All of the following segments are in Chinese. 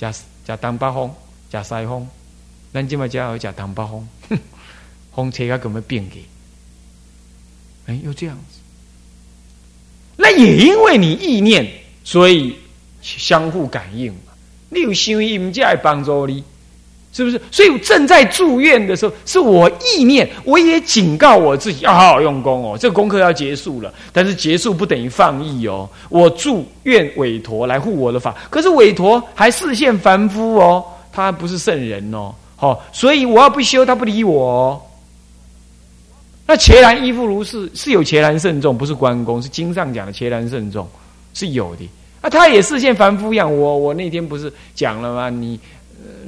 加加东北风，加西风，咱今麦只好加东北风，风吹它根本变个，哎，又这样子。那也因为你意念，所以相互感应嘛。你有心意，才会帮助你。是不是？所以正在住院的时候，是我意念，我也警告我自己要好好用功哦。这个功课要结束了，但是结束不等于放逸哦。我住院委托来护我的法，可是委托还视线凡夫哦，他不是圣人哦。好，所以我要不修，他不理我。哦。那伽蓝依复如是，是有伽蓝慎重，不是关公，是经上讲的伽蓝慎重是有的。啊，他也视线凡夫一样。我我那天不是讲了吗？你。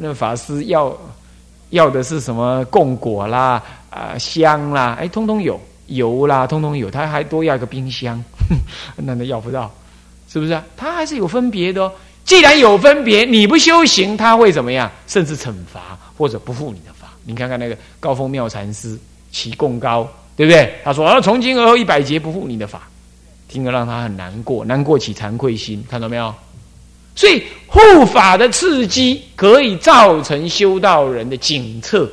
那法师要要的是什么供果啦啊香啦哎通通有油啦通通有他还多要一个冰箱，那那要不到是不是啊？他还是有分别的哦。既然有分别，你不修行，他会怎么样？甚至惩罚或者不负你的法。你看看那个高峰妙禅师起供高，对不对？他说啊，从今而后一百劫不负你的法，听了让他很难过，难过起惭愧心，看到没有？所以护法的刺激可以造成修道人的警策，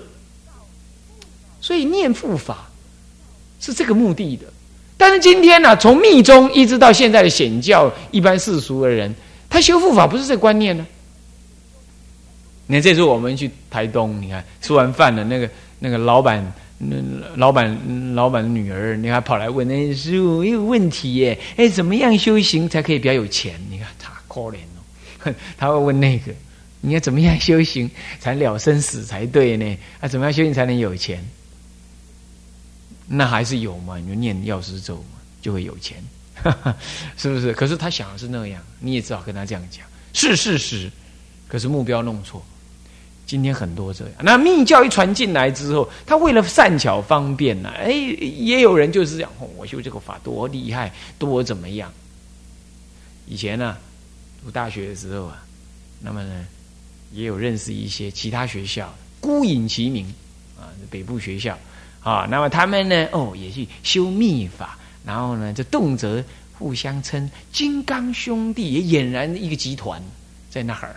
所以念护法是这个目的的。但是今天呢，从密宗一直到现在的显教，一般世俗的人，他修护法不是这观念呢。你看，这次我们去台东，你看吃完饭了，那个那个老板，那老板老板的女儿，你看跑来问那师傅有问题耶？哎，怎么样修行才可以比较有钱？你看他可怜。他会问那个，你要怎么样修行才了生死才对呢？啊，怎么样修行才能有钱？那还是有嘛？你就念药师咒嘛，就会有钱，是不是？可是他想的是那样，你也只好跟他这样讲，是事实。可是目标弄错。今天很多这样，那密教一传进来之后，他为了善巧方便呢，哎，也有人就是讲，我修这个法多厉害，多怎么样？以前呢？读大学的时候啊，那么呢，也有认识一些其他学校，孤影其名啊，北部学校啊，那么他们呢，哦，也去修密法，然后呢，就动辄互相称金刚兄弟，也俨然一个集团在那儿。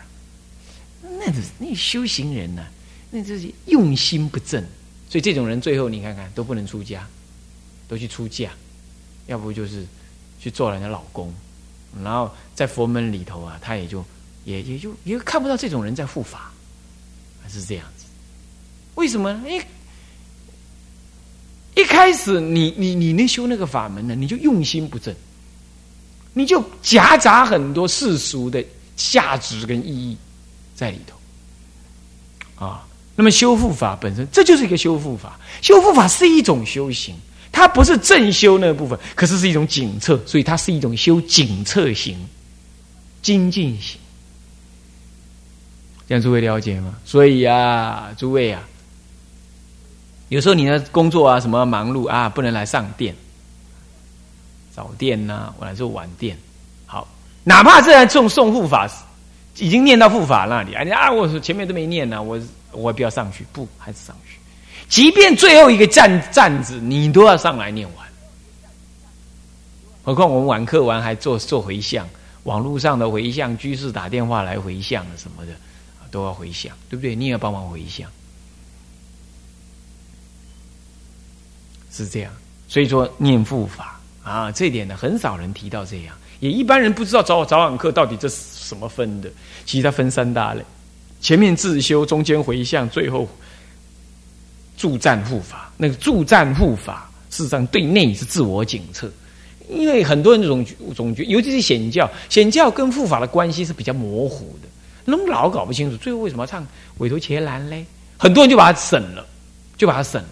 那那修行人呢，那就是用心不正，所以这种人最后你看看都不能出家，都去出嫁，要不就是去做人家老公。然后在佛门里头啊，他也就也也就也看不到这种人在护法，是这样子。为什么？一一开始你你你那修那个法门呢，你就用心不正，你就夹杂很多世俗的价值跟意义在里头啊。那么修复法本身，这就是一个修复法。修复法是一种修行。它不是正修那部分，可是是一种警策，所以它是一种修警策型、精进型。这样诸位了解吗？所以啊，诸位啊，有时候你的工作啊，什么忙碌啊，不能来上殿、早殿呐，我来做晚殿。好，哪怕是在送送护法，已经念到护法那里啊，你啊，我前面都没念呢，我我不要上去，不，还是上去。即便最后一个站站子，你都要上来念完。何况我们晚课完还做做回向，网络上的回向，居士打电话来回向什么的，都要回向，对不对？你也要帮忙回向，是这样。所以说念佛法啊，这点呢，很少人提到这样，也一般人不知道早早晚课到底这是什么分的。其实它分三大类：前面自修，中间回向，最后。助战护法，那个助战护法，事实上对内是自我检测，因为很多人总总觉，尤其是显教，显教跟护法的关系是比较模糊的，那么老搞不清楚，最后为什么唱委托伽蓝嘞？很多人就把它省了，就把它省了。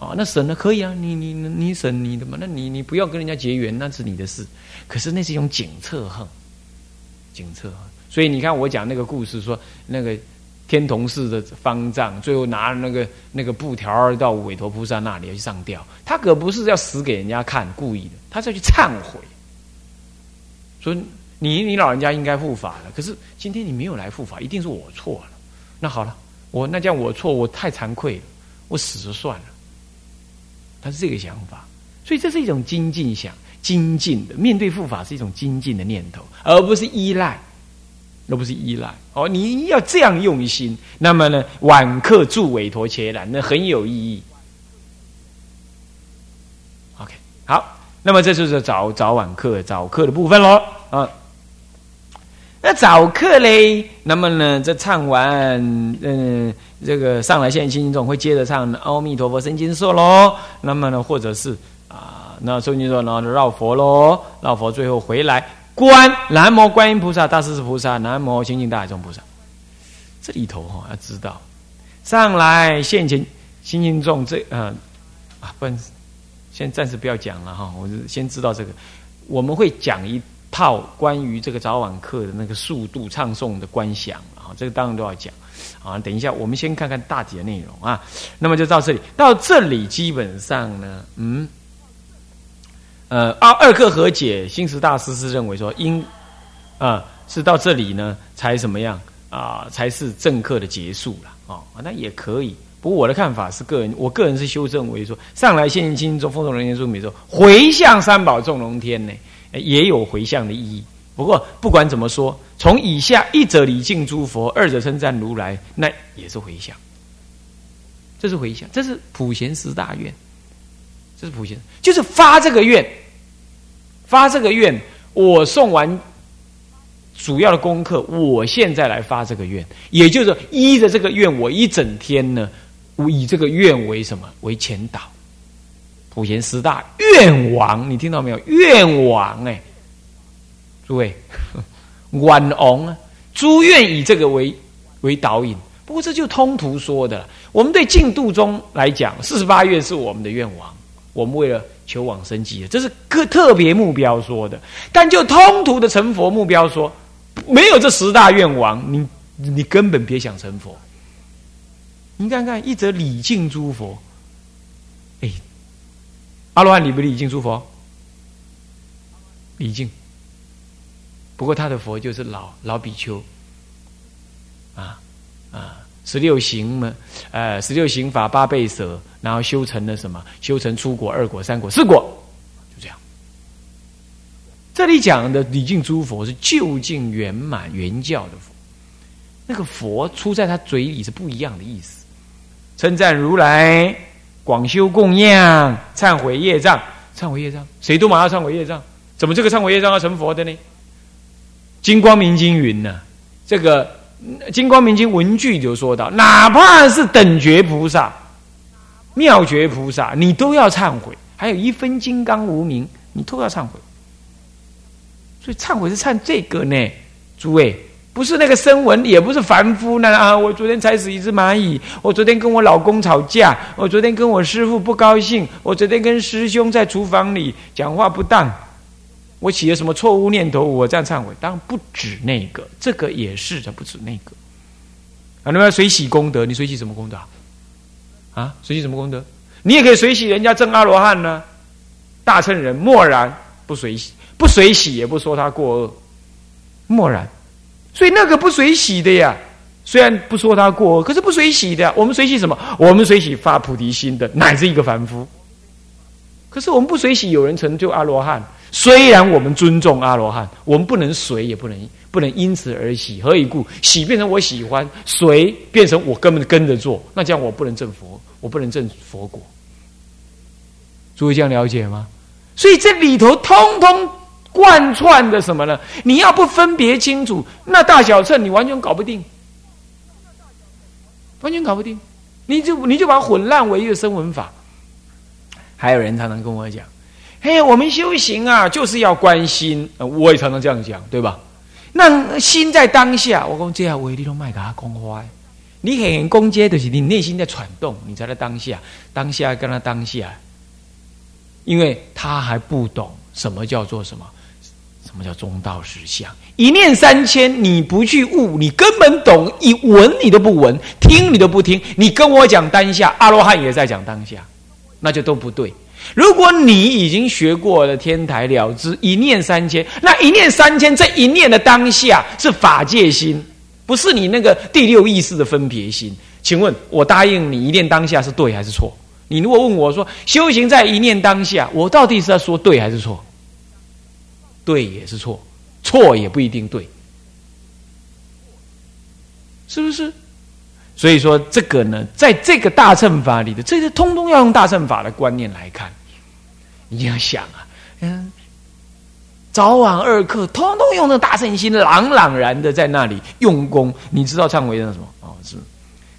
哦，那省了可以啊，你你你省你的嘛，那你你不要跟人家结缘，那是你的事。可是那是一种检测恨，检测。所以你看我讲那个故事，说那个。天童寺的方丈最后拿那个那个布条到韦陀菩萨那里要去上吊，他可不是要死给人家看，故意的，他是要去忏悔，说你你老人家应该护法了，可是今天你没有来护法，一定是我错了。那好了，我那叫我错，我太惭愧了，我死了算了。他是这个想法，所以这是一种精进想，精进的面对护法是一种精进的念头，而不是依赖。而不是依赖。哦，你要这样用心，那么呢，晚课助委托切然，那很有意义。OK，好，那么这就是早早晚课早课的部分喽啊。那早课嘞，那么呢，这唱完，嗯，这个上来现心总会接着唱《阿弥陀佛生经说》喽。那么呢，或者是啊，那诵经说，然后绕佛喽，绕佛，最后回来观南无观音菩萨、大势至菩萨、南无清净大海中菩萨。这里头哈要知道，上来现前心经中这呃啊，不，先暂时不要讲了哈，我就先知道这个，我们会讲一。套关于这个早晚课的那个速度唱诵的观想啊，这个当然都要讲啊。等一下，我们先看看大体的内容啊。那么就到这里，到这里基本上呢，嗯，呃，二二课和解，新时大师是认为说，应啊是到这里呢才怎么样啊，才是正客的结束了啊。那也可以，不过我的看法是个人，我个人是修正为说，上来现金中风中人间说，比如说回向三宝众龙天呢。也有回向的意义。不过不管怎么说，从以下一者礼敬诸佛，二者称赞如来，那也是回向。这是回向，这是普贤十大愿。这是普贤，就是发这个愿，发这个愿。我送完主要的功课，我现在来发这个愿，也就是依着这个愿，我一整天呢，我以这个愿为什么为前导。普贤十大愿王，你听到没有？愿王哎，诸位，晚王啊，诸愿以这个为为导引。不过这就通途说的了。我们对净度中来讲，四十八愿是我们的愿王，我们为了求往生极这是个特别目标说的。但就通途的成佛目标说，没有这十大愿王，你你根本别想成佛。你看看，一则礼敬诸佛。哎阿罗汉礼不礼敬诸佛？礼敬。不过他的佛就是老老比丘，啊啊，十六行嘛，呃，十六行法八倍舍，然后修成了什么？修成出果、二果、三果、四果，就这样。这里讲的礼敬诸佛是究竟圆满圆教的佛，那个佛出在他嘴里是不一样的意思，称赞如来。广修供养，忏悔业障，忏悔业障，谁都马上忏悔业障，怎么这个忏悔业障要成佛的呢？金光明经云呢？这个金光明经文句就说到，哪怕是等觉菩萨、妙觉菩萨，你都要忏悔；还有一分金刚无名，你都要忏悔。所以忏悔是忏这个呢，诸位。不是那个声闻，也不是凡夫呢啊！我昨天踩死一只蚂蚁，我昨天跟我老公吵架，我昨天跟我师傅不高兴，我昨天跟师兄在厨房里讲话不当，我起了什么错误念头？我这样忏悔，当然不止那个，这个也是的，不止那个。啊，那么水洗功德，你水洗什么功德？啊，水洗什么功德？你也可以水洗人家正阿罗汉呢，大乘人默然不水洗，不水洗也不说他过恶，默然。所以那个不水洗的呀，虽然不说他过恶，可是不水洗的。我们水洗什么？我们水洗发菩提心的，乃至一个凡夫。可是我们不水洗，有人成就阿罗汉。虽然我们尊重阿罗汉，我们不能随，也不能不能因此而喜。何以故？喜变成我喜欢，随变成我根本跟着做。那这样我不能证佛，我不能证佛果。诸位这样了解吗？所以这里头通通。贯穿的什么呢？你要不分别清楚，那大小乘你完全搞不定，完全搞不定，你就你就把它混乱为一个声闻法。还有人常常跟我讲：“嘿，我们修行啊，就是要关心。”我也常常这样讲，对吧？那心在当下，我讲这样，我一定都卖给他公花。你很攻击的是你内心在喘动，你才在当下，当下跟他当下，因为他还不懂什么叫做什么。什么叫中道实相？一念三千，你不去悟，你根本懂一闻你都不闻，听你都不听。你跟我讲当下，阿罗汉也在讲当下，那就都不对。如果你已经学过了天台了知一念三千，那一念三千这一念的当下是法界心，不是你那个第六意识的分别心。请问，我答应你一念当下是对还是错？你如果问我说修行在一念当下，我到底是要说对还是错？对也是错，错也不一定对。是不是？所以说这个呢，在这个大乘法里的，这些通通要用大乘法的观念来看。你要想啊，嗯，早晚二课，通通用那大乘心，朗朗然的在那里用功。你知道忏悔那什么？哦，是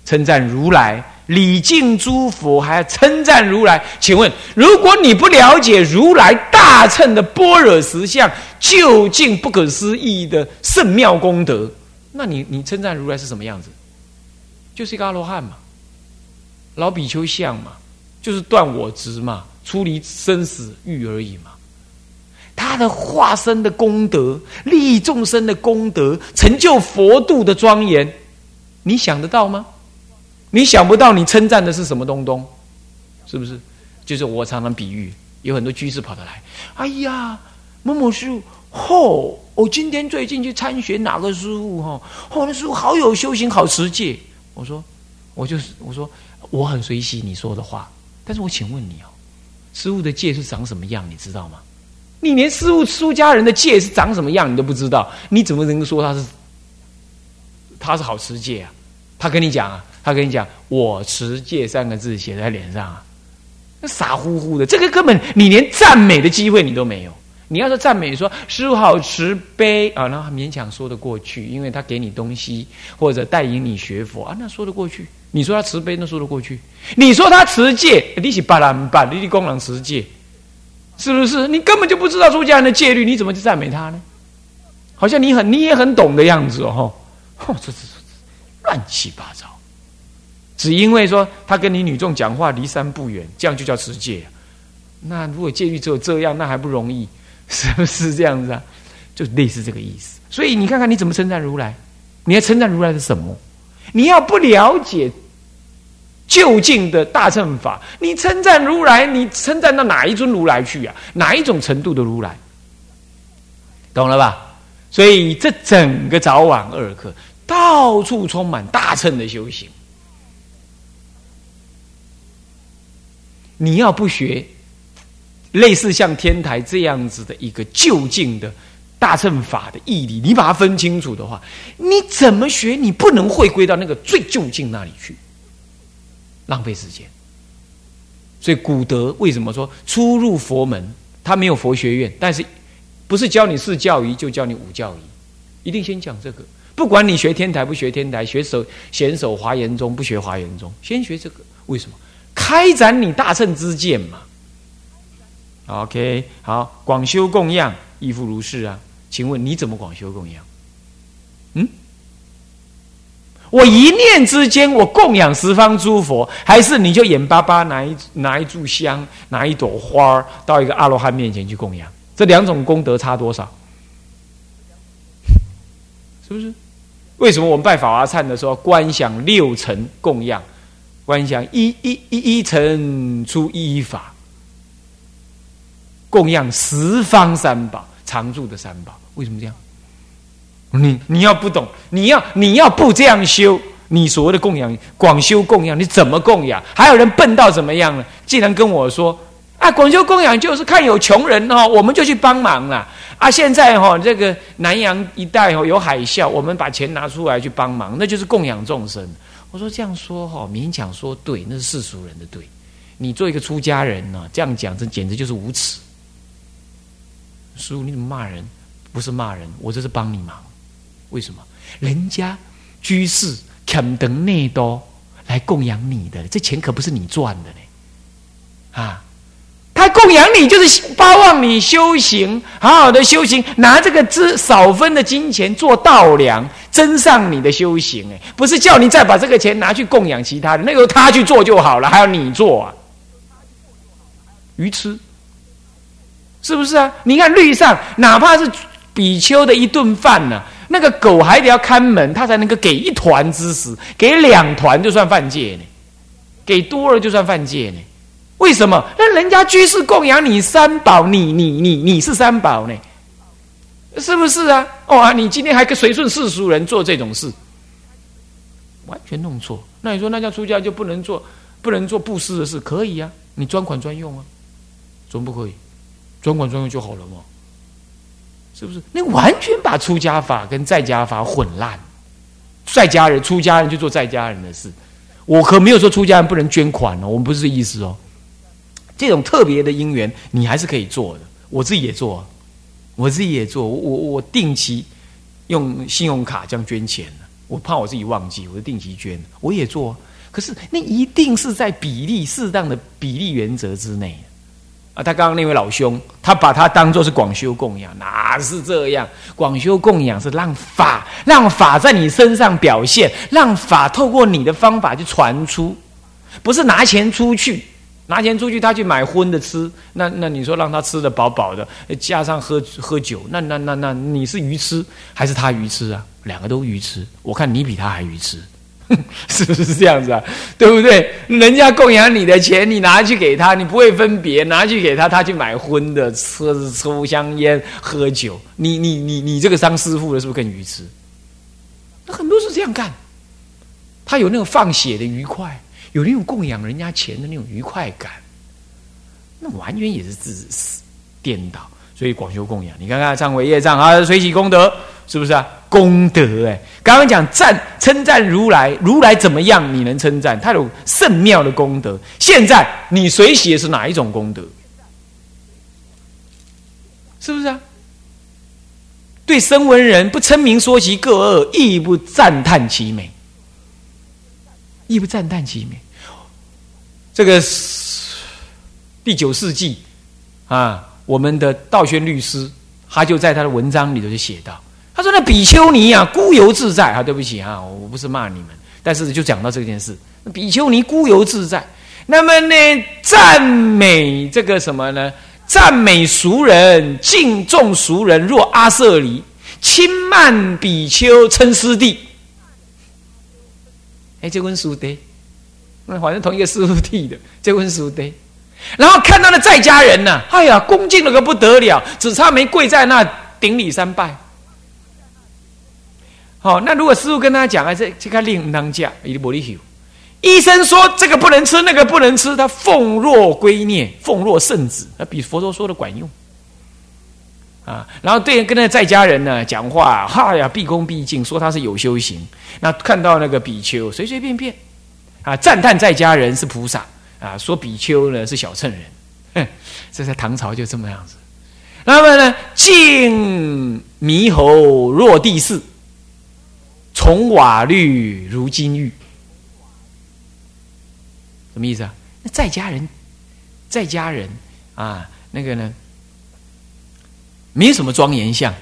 称赞如来，礼敬诸佛，还要称赞如来。请问，如果你不了解如来大乘的般若实相，究竟不可思议的圣妙功德，那你你称赞如来是什么样子？就是一个阿罗汉嘛，老比丘相嘛，就是断我执嘛，出离生死欲而已嘛。他的化身的功德，利益众生的功德，成就佛度的庄严，你想得到吗？你想不到，你称赞的是什么东东？是不是？就是我常常比喻，有很多居士跑得来，哎呀，某某师傅，吼，我今天最近去参学哪个师傅哈？哦，那师傅好有修行，好持戒。我说，我就是我说，我很随喜你说的话，但是我请问你哦，师傅的戒是长什么样？你知道吗？你连师傅出家人的戒是长什么样你都不知道，你怎么能够说他是他是好持戒啊？他跟你讲啊，他跟你讲“我持戒”三个字写在脸上啊，那傻乎乎的，这个根本你连赞美的机会你都没有。你要是赞美说师傅好慈悲啊，那勉强说得过去，因为他给你东西或者带引你学佛啊，那说得过去。你说他慈悲，那说得过去。你说他持戒，你是巴兰巴，你的功能持戒，是不是？你根本就不知道出家人的戒律，你怎么去赞美他呢？好像你很你也很懂的样子哦，吼，这这这乱七八糟。只因为说他跟你女众讲话离山不远，这样就叫持戒。那如果戒律只有这样，那还不容易。是不是这样子啊？就类似这个意思。所以你看看你怎么称赞如来？你要称赞如来是什么？你要不了解究竟的大乘法，你称赞如来，你称赞到哪一尊如来去啊？哪一种程度的如来？懂了吧？所以这整个早晚二课，到处充满大乘的修行。你要不学？类似像天台这样子的一个就近的大乘法的义理，你把它分清楚的话，你怎么学？你不能回归到那个最就近那里去，浪费时间。所以古德为什么说初入佛门，他没有佛学院，但是不是教你四教仪，就教你五教仪，一定先讲这个。不管你学天台不学天台，学守显守华严宗不学华严宗，先学这个。为什么？开展你大乘之见嘛。OK，好，广修供养亦复如是啊。请问你怎么广修供养？嗯，我一念之间，我供养十方诸佛，还是你就眼巴巴拿一拿一炷香，拿一朵花到一个阿罗汉面前去供养？这两种功德差多少？是不是？为什么我们拜法华忏的时候，观想六层供养，观想一一一一层出一法？供养十方三宝，常住的三宝，为什么这样？你你要不懂，你要你要不这样修，你所谓的供养广修供养，你怎么供养？还有人笨到怎么样呢？竟然跟我说啊，广修供养就是看有穷人哦，我们就去帮忙了啊！现在哈，这个南洋一带哦有海啸，我们把钱拿出来去帮忙，那就是供养众生。我说这样说哈，勉强说对，那是世俗人的对。你做一个出家人呢，这样讲，这简直就是无耻。叔，你怎么骂人？不是骂人，我这是帮你忙。为什么？人家居士肯等内多来供养你的，这钱可不是你赚的呢。啊，他供养你就是巴望你修行，好好的修行，拿这个资少分的金钱做道粮，增上你的修行。哎，不是叫你再把这个钱拿去供养其他的，那个他去做就好了，还要你做啊？愚痴。是不是啊？你看律上，哪怕是比丘的一顿饭呢，那个狗还得要看门，他才能够给一团之食，给两团就算犯戒呢，给多了就算犯戒呢。为什么？那人家居士供养你三宝，你你你你是三宝呢？是不是啊？哦啊，你今天还跟随顺世俗人做这种事，完全弄错。那你说那叫出家就不能做不能做布施的事？可以啊，你专款专用啊，总不可以？专管专用就好了嘛，是不是？那完全把出家法跟在家法混烂，在家人、出家人就做在家人的事。我可没有说出家人不能捐款哦，我们不是这意思哦。这种特别的因缘，你还是可以做的。我自己也做，我自己也做。我我定期用信用卡这样捐钱我怕我自己忘记，我就定期捐。我也做，可是那一定是在比例适当的比例原则之内。啊，他刚刚那位老兄，他把他当做是广修供养，哪是这样？广修供养是让法，让法在你身上表现，让法透过你的方法去传出，不是拿钱出去，拿钱出去他去买荤的吃，那那你说让他吃的饱饱的，加上喝喝酒，那那那那你是愚痴还是他愚痴啊？两个都愚痴，我看你比他还愚痴。是不是这样子啊？对不对？人家供养你的钱，你拿去给他，你不会分别，拿去给他，他去买荤的，吃抽香烟、喝酒。你你你你这个当师傅的，是不是更愚痴？那很多是这样干，他有那种放血的愉快，有那种供养人家钱的那种愉快感，那完全也是自私颠倒。所以广修供养，你看看忏悔业障啊，随喜功德，是不是啊？功德哎，刚刚讲赞称赞如来，如来怎么样？你能称赞他有甚妙的功德？现在你随喜是哪一种功德？是不是啊？对声闻人不称名说其各恶，亦不赞叹其美，亦不赞叹其美。这个第九世纪啊，我们的道宣律师，他就在他的文章里头就写到。他说：“那比丘尼啊，孤游自在啊，对不起啊，我不是骂你们，但是就讲到这件事。比丘尼孤游自在，那么呢，赞美这个什么呢？赞美俗人，敬重俗人，若阿舍离，轻慢比丘，称师弟。哎，这问书的，那反正同一个师傅弟的，这问书的。然后看到了在家人呢，哎呀，恭敬了个不得了，只差没跪在那顶礼三拜。”好，那如果师傅跟他讲啊，这这个令当价，伊不离休。医生说这个不能吃，那个不能吃，他奉若圭臬，奉若圣旨，那比佛陀说的管用啊。然后对跟那在家人呢讲话，哈呀，毕恭毕敬，说他是有修行。那看到那个比丘随随便便啊，赞叹在家人是菩萨啊，说比丘呢是小乘人。哼，这在唐朝就这么样子。那么呢，敬猕猴若地势。从瓦绿如金玉，什么意思啊？那在家人，在家人啊，那个呢，没什么庄严相。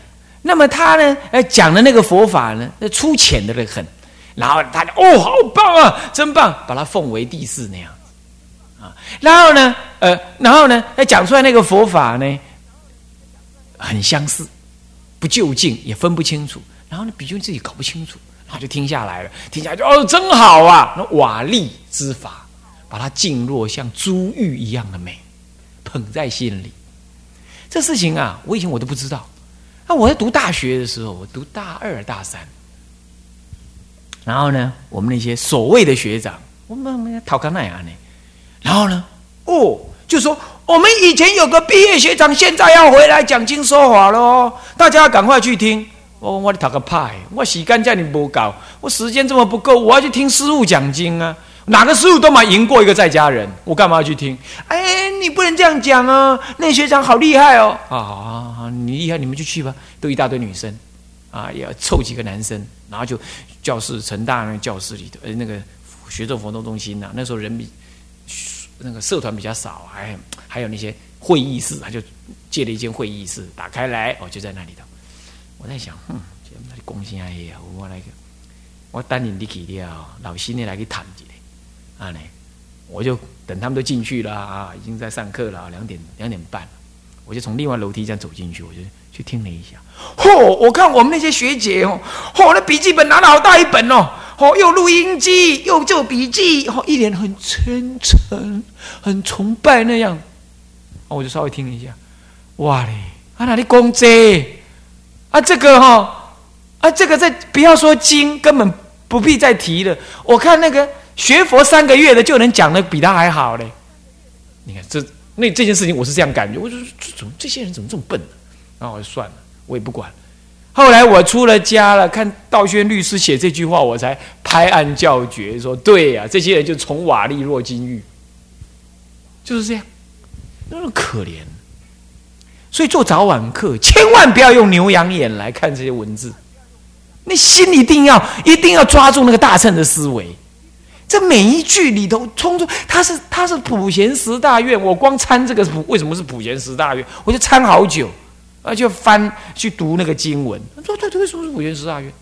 那么他呢，呃，讲的那个佛法呢，那粗浅的很。然后他就哦，好棒啊，真棒，把他奉为第四那样啊。然后呢，呃，然后呢，他讲出来那个佛法呢，很相似，不就近，也分不清楚。然后呢，比丘自己搞不清楚，他就听下来了，听下来就哦，真好啊！那瓦砾之法，把它静若像珠玉一样的美，捧在心里。这事情啊，我以前我都不知道。那我在读大学的时候，我读大二、大三，然后呢，我们那些所谓的学长，我们我们讨康奈亚呢，然后呢，哦，就说我们以前有个毕业学长，现在要回来讲经说法喽，大家赶快去听。我我读个派，我时间叫你不够，我时间这么不够，我要去听师傅讲经啊！哪个师傅都嘛赢过一个在家人，我干嘛要去听？哎，你不能这样讲啊！那学长好厉害哦！啊，你厉害，你们就去吧。都一大堆女生，啊，也要凑几个男生，然后就教室成大那个教室里头，呃，那个学众活动中心呐，那时候人比那个社团比较少，还还有那些会议室，他就借了一间会议室，打开来，哦，就在那里头。我在想，哼，那里贡献哎呀，我来个，我等你去了，老新的来去谈一下，啊呢，我就等他们都进去了啊，已经在上课了，两点两点半，我就从另外楼梯这样走进去，我就去听了一下。嚯，我看我们那些学姐哦，嚯，那笔记本拿了好大一本哦，嚯，又录音机又做笔记，嚯，一脸很虔诚、很崇拜那样。我就稍微听一下，哇嘞，啊哪里公这？啊，这个哈，啊，这个在不要说经，根本不必再提了。我看那个学佛三个月的就能讲的比他还好嘞。你看这那这件事情，我是这样感觉。我就说，怎么这些人怎么这么笨呢？然后我就算了，我也不管。后来我出了家了，看道轩律师写这句话，我才拍案叫绝，说对呀，这些人就从瓦砾若金玉，就是这样，那么可怜。所以做早晚课，千万不要用牛羊眼来看这些文字，你心一定要一定要抓住那个大乘的思维。这每一句里头，冲出他是他是普贤十大愿，我光参这个普为什么是普贤十大愿，我就参好久。啊，就翻去读那个经文，说对对，说是普贤十大愿，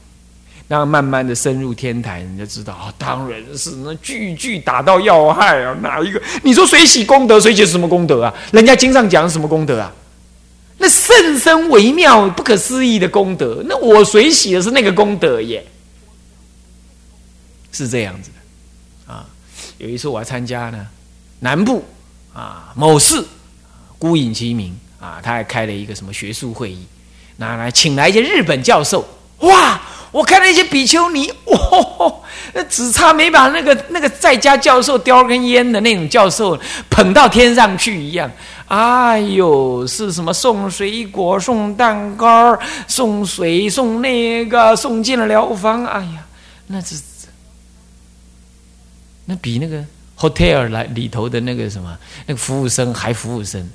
然后慢慢的深入天台，你就知道啊，当然是那句句打到要害啊，哪一个？你说谁喜功德，谁写什么功德啊？人家经上讲什么功德啊？甚深微妙、不可思议的功德，那我随喜的是那个功德耶，是这样子的啊。有一次我还参加呢，南部啊某市，孤影其名。啊，他还开了一个什么学术会议，拿来请来一些日本教授。哇，我看那些比丘尼，哇，那只差没把那个那个在家教授叼根烟的那种教授捧到天上去一样。哎呦，是什么送水果、送蛋糕、送水、送那个、送进了疗房。哎呀，那是那比那个 hotel 来里头的那个什么那个服务生还服务生。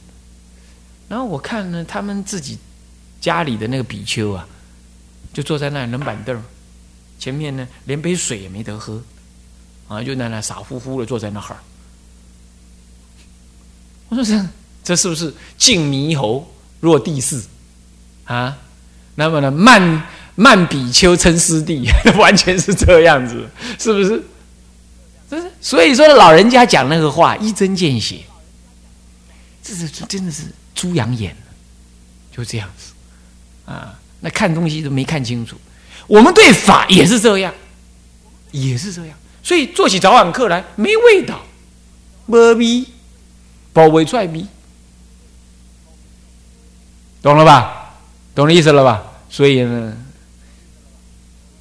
然后我看呢，他们自己家里的那个比丘啊，就坐在那冷板凳前面呢，连杯水也没得喝，啊，就在那傻乎乎的坐在那儿。我说这这是不是静猕猴落地寺啊？那么呢，慢慢比丘称师弟，完全是这样子，是不是？这是所以说老人家讲那个话一针见血，这是真的是。猪羊眼，就这样子啊！那看东西都没看清楚。我们对法也是这样，也是这样。所以做起早晚课来没味道，波逼，包围出来逼，懂了吧？懂了意思了吧？所以呢，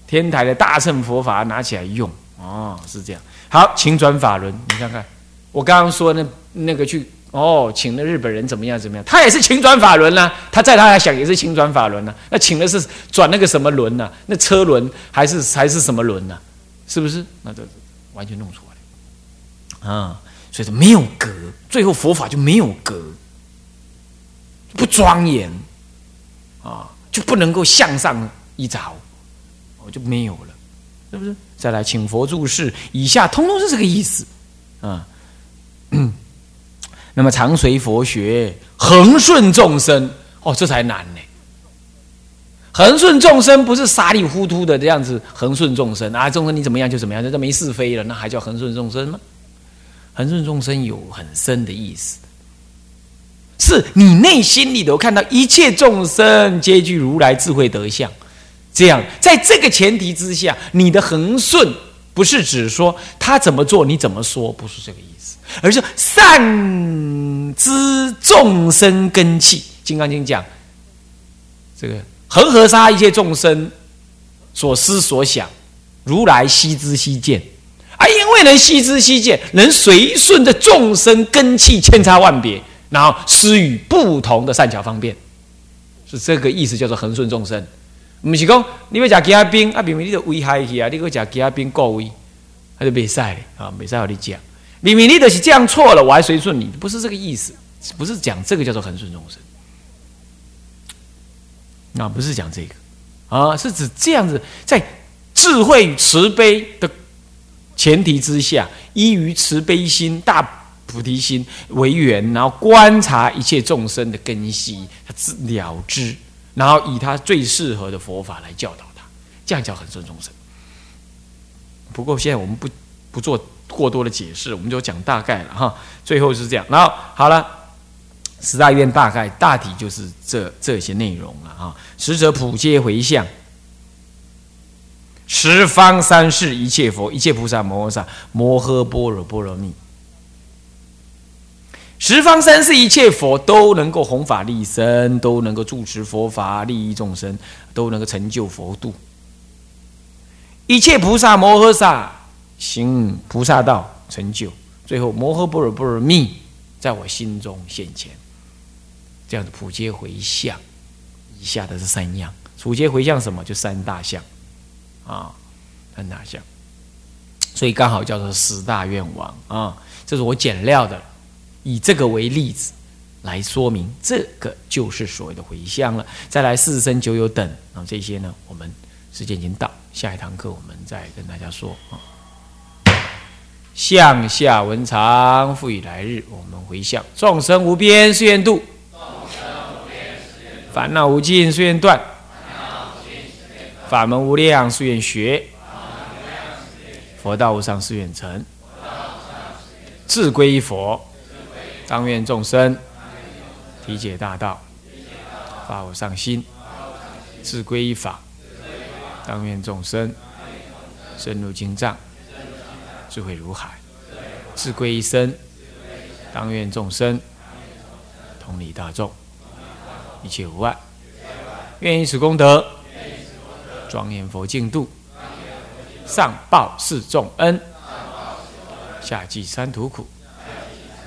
天台的大乘佛法拿起来用哦，是这样。好，请转法轮，你看看，我刚刚说那那个去。哦，请了日本人怎么样？怎么样？他也是请转法轮呢？他在他来想也是请转法轮呢？那请的是转那个什么轮呢？那车轮还是还是什么轮呢？是不是？那这完全弄错了啊！所以说没有格，最后佛法就没有格，不庄严啊，就不能够向上一着，我就没有了，是不是？再来请佛注释，以下通通是这个意思啊。那么常随佛学，恒顺众生，哦，这才难呢。恒顺众生不是傻里糊涂的这样子，恒顺众生啊，众生你怎么样就怎么样，这没是非了，那还叫恒顺众生吗？恒顺众生有很深的意思，是你内心里头看到一切众生皆具如来智慧德相，这样在这个前提之下，你的恒顺不是指说他怎么做你怎么说，不是这个意思。而是善知众生根器，《金刚经》讲这个恒河沙一切众生所思所想，如来悉知悉见，而因为能悉知悉见，能随顺着众生根器千差万别，然后施予不同的善巧方便，是这个意思，叫做恒顺众生。不是讲你要吃鸡鸭冰，啊，明明你就危害去啊，你去吃鸡鸭冰过危，他就没赛的啊，没赛和你讲。明明你的是这样错了，我还随顺你，不是这个意思，不是讲这个叫做恒顺众生，啊，不是讲这个，啊，是指这样子，在智慧与慈悲的前提之下，依于慈悲心、大菩提心为缘，然后观察一切众生的根系，他知了知，然后以他最适合的佛法来教导他，这样叫恒顺众生。不过现在我们不不做。过多的解释，我们就讲大概了哈。最后是这样，然后好了，十大愿大概大体就是这这些内容了哈。十者普皆回向，十方三世一切佛、一切菩萨摩诃萨摩诃般若波罗蜜，十方三世一切佛都能够弘法利生，都能够住持佛法利益众生，都能够成就佛度。一切菩萨摩诃萨。行菩萨道成就，最后摩诃般若波罗蜜在我心中现前，这样子普皆回向，以下的这三样，处劫回向什么？就三大项啊，三大项。所以刚好叫做十大愿望啊，这是我简料的，以这个为例子来说明，这个就是所谓的回向了。再来四生九有等啊，这些呢，我们时间已经到，下一堂课我们再跟大家说啊。向下文长，复以来日，我们回向众生无边誓愿度，烦恼无尽誓愿断，法门无量誓愿学。佛道无上誓愿成，自归依佛，当愿众生体解大道，发无上心；自归依法，当愿众生深入经藏，智慧如海；自归依身，当愿众生同理大众，一切无碍。愿以此功德，庄严佛净土。上报四重恩，下济三途苦。